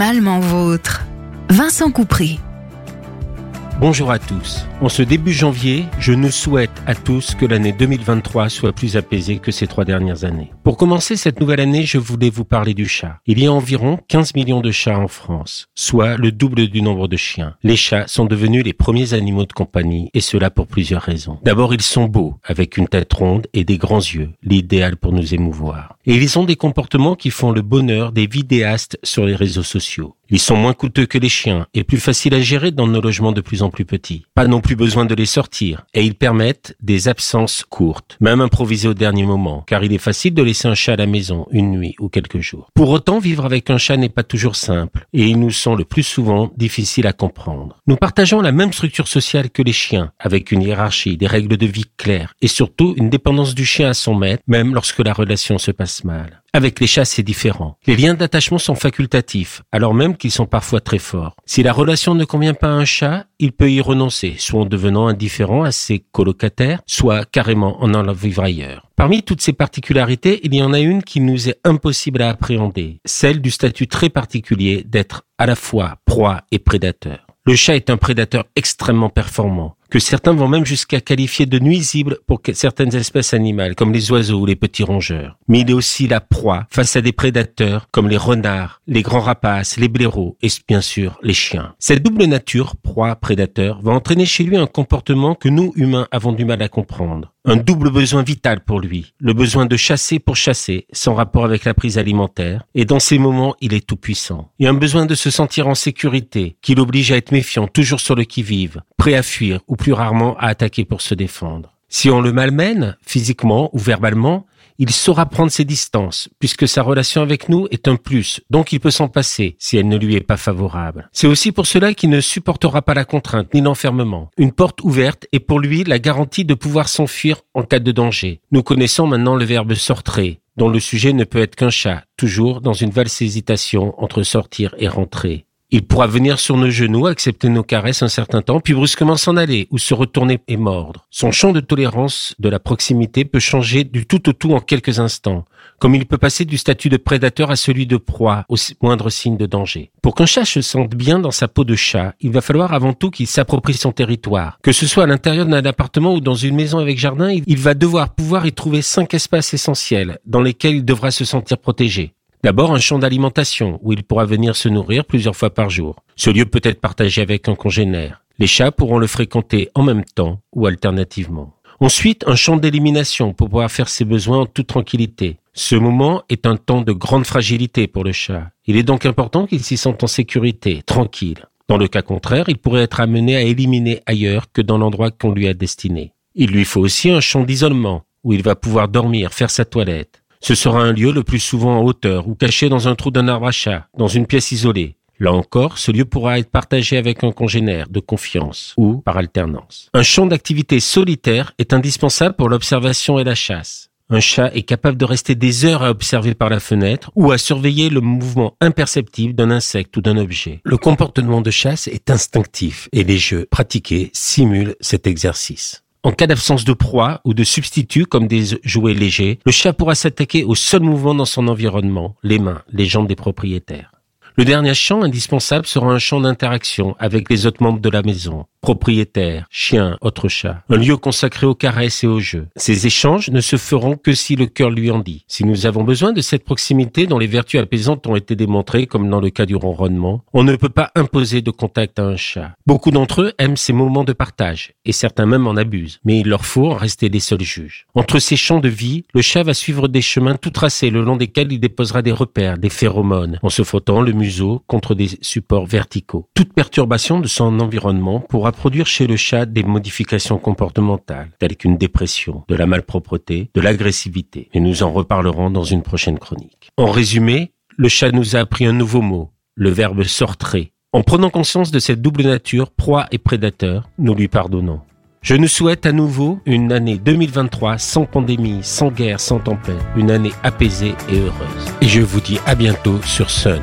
animalement vôtre. Vincent Coupry. Bonjour à tous. En ce début janvier, je nous souhaite à tous que l'année 2023 soit plus apaisée que ces trois dernières années. Pour commencer cette nouvelle année, je voulais vous parler du chat. Il y a environ 15 millions de chats en France, soit le double du nombre de chiens. Les chats sont devenus les premiers animaux de compagnie, et cela pour plusieurs raisons. D'abord, ils sont beaux, avec une tête ronde et des grands yeux, l'idéal pour nous émouvoir. Et ils ont des comportements qui font le bonheur des vidéastes sur les réseaux sociaux. Ils sont moins coûteux que les chiens et plus faciles à gérer dans nos logements de plus en plus petits. Pas non besoin de les sortir et ils permettent des absences courtes, même improvisées au dernier moment, car il est facile de laisser un chat à la maison une nuit ou quelques jours. Pour autant, vivre avec un chat n'est pas toujours simple et ils nous sont le plus souvent difficiles à comprendre. Nous partageons la même structure sociale que les chiens, avec une hiérarchie, des règles de vie claires et surtout une dépendance du chien à son maître, même lorsque la relation se passe mal. Avec les chats, c'est différent. Les liens d'attachement sont facultatifs, alors même qu'ils sont parfois très forts. Si la relation ne convient pas à un chat, il peut y renoncer, soit en devenant indifférent à ses colocataires, soit carrément en allant vivre ailleurs. Parmi toutes ces particularités, il y en a une qui nous est impossible à appréhender, celle du statut très particulier d'être à la fois proie et prédateur. Le chat est un prédateur extrêmement performant que certains vont même jusqu'à qualifier de nuisible pour certaines espèces animales, comme les oiseaux ou les petits rongeurs. Mais il est aussi la proie face à des prédateurs comme les renards, les grands rapaces, les blaireaux et bien sûr les chiens. Cette double nature, proie-prédateur, va entraîner chez lui un comportement que nous, humains, avons du mal à comprendre. Un double besoin vital pour lui, le besoin de chasser pour chasser, sans rapport avec la prise alimentaire, et dans ces moments, il est tout puissant. Et un besoin de se sentir en sécurité, qui l'oblige à être méfiant, toujours sur le qui-vive, prêt à fuir ou plus rarement à attaquer pour se défendre. Si on le malmène, physiquement ou verbalement, il saura prendre ses distances, puisque sa relation avec nous est un plus, donc il peut s'en passer si elle ne lui est pas favorable. C'est aussi pour cela qu'il ne supportera pas la contrainte ni l'enfermement. Une porte ouverte est pour lui la garantie de pouvoir s'enfuir en cas de danger. Nous connaissons maintenant le verbe sortrer, dont le sujet ne peut être qu'un chat, toujours dans une valse hésitation entre sortir et rentrer. Il pourra venir sur nos genoux, accepter nos caresses un certain temps, puis brusquement s'en aller ou se retourner et mordre. Son champ de tolérance de la proximité peut changer du tout au tout en quelques instants, comme il peut passer du statut de prédateur à celui de proie au moindre signe de danger. Pour qu'un chat se sente bien dans sa peau de chat, il va falloir avant tout qu'il s'approprie son territoire. Que ce soit à l'intérieur d'un appartement ou dans une maison avec jardin, il va devoir pouvoir y trouver cinq espaces essentiels dans lesquels il devra se sentir protégé. D'abord, un champ d'alimentation où il pourra venir se nourrir plusieurs fois par jour. Ce lieu peut être partagé avec un congénère. Les chats pourront le fréquenter en même temps ou alternativement. Ensuite, un champ d'élimination pour pouvoir faire ses besoins en toute tranquillité. Ce moment est un temps de grande fragilité pour le chat. Il est donc important qu'il s'y sente en sécurité, tranquille. Dans le cas contraire, il pourrait être amené à éliminer ailleurs que dans l'endroit qu'on lui a destiné. Il lui faut aussi un champ d'isolement où il va pouvoir dormir, faire sa toilette. Ce sera un lieu le plus souvent en hauteur ou caché dans un trou d'un arbre à chat, dans une pièce isolée. Là encore, ce lieu pourra être partagé avec un congénère de confiance ou par alternance. Un champ d'activité solitaire est indispensable pour l'observation et la chasse. Un chat est capable de rester des heures à observer par la fenêtre ou à surveiller le mouvement imperceptible d'un insecte ou d'un objet. Le comportement de chasse est instinctif et les jeux pratiqués simulent cet exercice. En cas d'absence de proie ou de substitut comme des jouets légers, le chat pourra s'attaquer au seul mouvement dans son environnement, les mains, les jambes des propriétaires. Le dernier champ indispensable sera un champ d'interaction avec les autres membres de la maison, propriétaires, chiens, autres chats, un lieu consacré aux caresses et aux jeux. Ces échanges ne se feront que si le cœur lui en dit. Si nous avons besoin de cette proximité dont les vertus apaisantes ont été démontrées, comme dans le cas du ronronnement, on ne peut pas imposer de contact à un chat. Beaucoup d'entre eux aiment ces moments de partage, et certains même en abusent, mais il leur faut en rester les seuls juges. Entre ces champs de vie, le chat va suivre des chemins tout tracés le long desquels il déposera des repères, des phéromones, en se frottant le contre des supports verticaux. Toute perturbation de son environnement pourra produire chez le chat des modifications comportementales, telles qu'une dépression, de la malpropreté, de l'agressivité. Et nous en reparlerons dans une prochaine chronique. En résumé, le chat nous a appris un nouveau mot, le verbe sortrer. En prenant conscience de cette double nature, proie et prédateur, nous lui pardonnons. Je nous souhaite à nouveau une année 2023 sans pandémie, sans guerre, sans tempête, une année apaisée et heureuse. Et je vous dis à bientôt sur Sun.